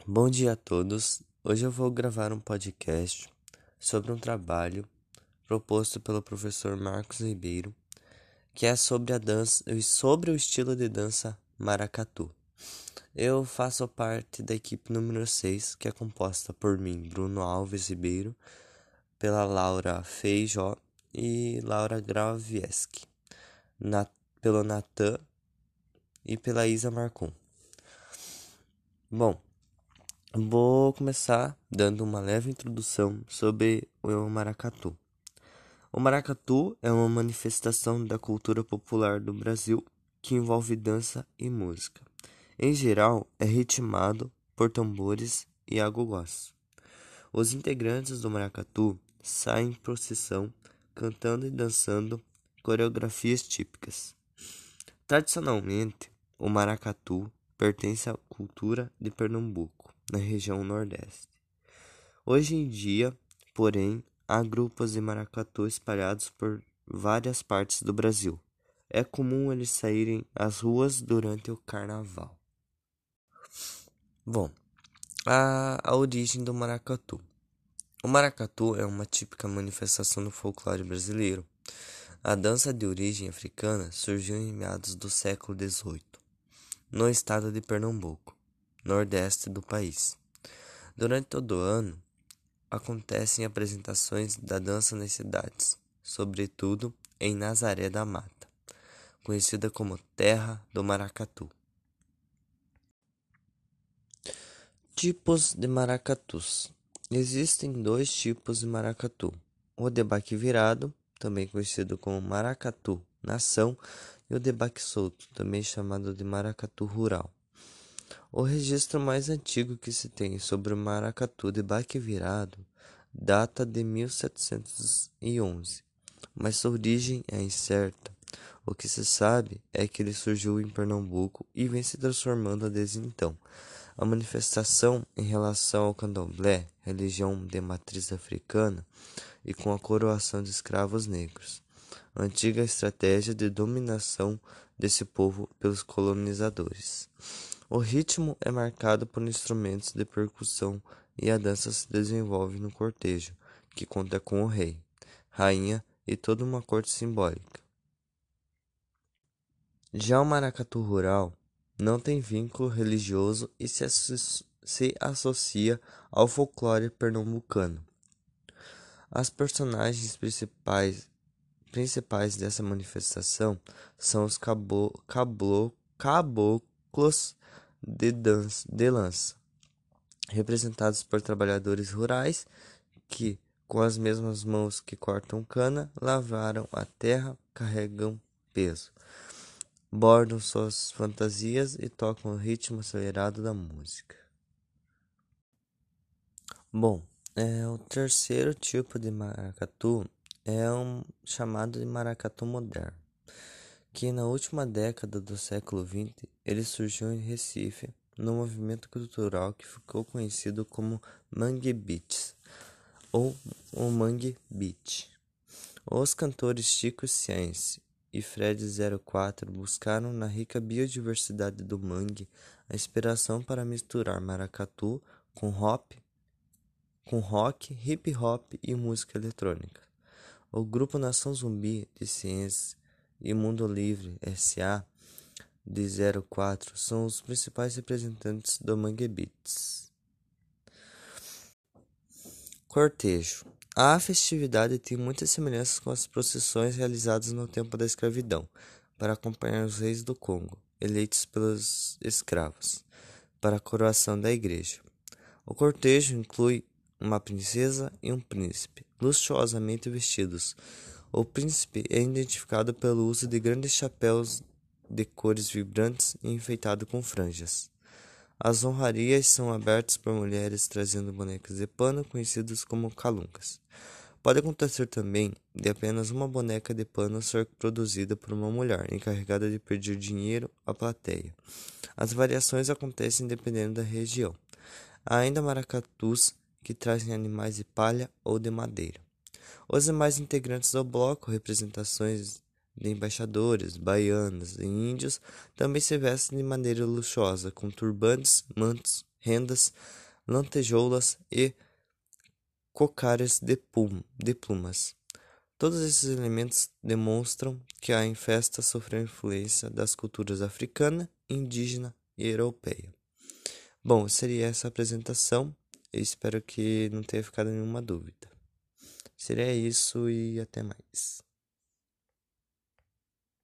Bom dia a todos. Hoje eu vou gravar um podcast sobre um trabalho proposto pelo professor Marcos Ribeiro, que é sobre a dança e sobre o estilo de dança maracatu. Eu faço parte da equipe número 6, que é composta por mim, Bruno Alves Ribeiro, pela Laura Feijó e Laura Gravieski, na, pelo Natan e pela Isa Marcon. Bom, Vou começar dando uma leve introdução sobre o maracatu. O maracatu é uma manifestação da cultura popular do Brasil que envolve dança e música. Em geral, é ritmado por tambores e agogós. Os integrantes do maracatu saem em procissão cantando e dançando coreografias típicas. Tradicionalmente, o maracatu pertence à cultura de Pernambuco na região Nordeste. Hoje em dia, porém, há grupos de maracatu espalhados por várias partes do Brasil. É comum eles saírem às ruas durante o carnaval. Bom, a, a origem do maracatu. O maracatu é uma típica manifestação do folclore brasileiro. A dança de origem africana surgiu em meados do século XVIII, no estado de Pernambuco nordeste do país. Durante todo o ano, acontecem apresentações da dança nas cidades, sobretudo em Nazaré da Mata, conhecida como Terra do Maracatu. Tipos de maracatus. Existem dois tipos de maracatu: o debaque virado, também conhecido como maracatu nação, e o debaque solto, também chamado de maracatu rural. O registro mais antigo que se tem sobre o maracatu de baque virado data de 1711, mas sua origem é incerta. O que se sabe é que ele surgiu em Pernambuco e vem se transformando desde então. A manifestação em relação ao candomblé, religião de matriz africana, e com a coroação de escravos negros, antiga estratégia de dominação desse povo pelos colonizadores. O ritmo é marcado por instrumentos de percussão e a dança se desenvolve no cortejo, que conta com o rei, rainha e toda uma corte simbólica. Já o maracatu rural não tem vínculo religioso e se, se associa ao folclore pernambucano. As personagens principais, principais dessa manifestação são os cabo, caboclos de, dança, de lança, representados por trabalhadores rurais que, com as mesmas mãos que cortam cana, lavraram a terra, carregam peso, bordam suas fantasias e tocam o ritmo acelerado da música. Bom, é, o terceiro tipo de maracatu é um chamado de maracatu moderno que na última década do século XX ele surgiu em Recife, no movimento cultural que ficou conhecido como Mangue Beats ou o Mangue Beat. Os cantores Chico Science e Fred 04 buscaram na rica biodiversidade do mangue a inspiração para misturar maracatu com hop, com rock, hip hop e música eletrônica. O grupo Nação Zumbi de Ciências e Mundo Livre S.A. de 04 são os principais representantes do Mangue Beats. Cortejo. A festividade tem muitas semelhanças com as procissões realizadas no tempo da escravidão, para acompanhar os reis do Congo, eleitos pelos escravos, para a coroação da igreja. O cortejo inclui uma princesa e um príncipe, luxuosamente vestidos, o príncipe é identificado pelo uso de grandes chapéus de cores vibrantes e enfeitado com franjas. As honrarias são abertas por mulheres trazendo bonecas de pano conhecidas como caluncas. Pode acontecer também de apenas uma boneca de pano ser produzida por uma mulher encarregada de pedir dinheiro à plateia. As variações acontecem dependendo da região. Há ainda maracatus que trazem animais de palha ou de madeira. Os demais integrantes do bloco, representações de embaixadores, baianas e índios, também se vestem de maneira luxuosa, com turbantes, mantos rendas, lantejoulas e cocárias de, de plumas. Todos esses elementos demonstram que a festa sofreu influência das culturas africana, indígena e europeia. Bom, seria essa a apresentação. Eu espero que não tenha ficado nenhuma dúvida. Seria isso e até mais.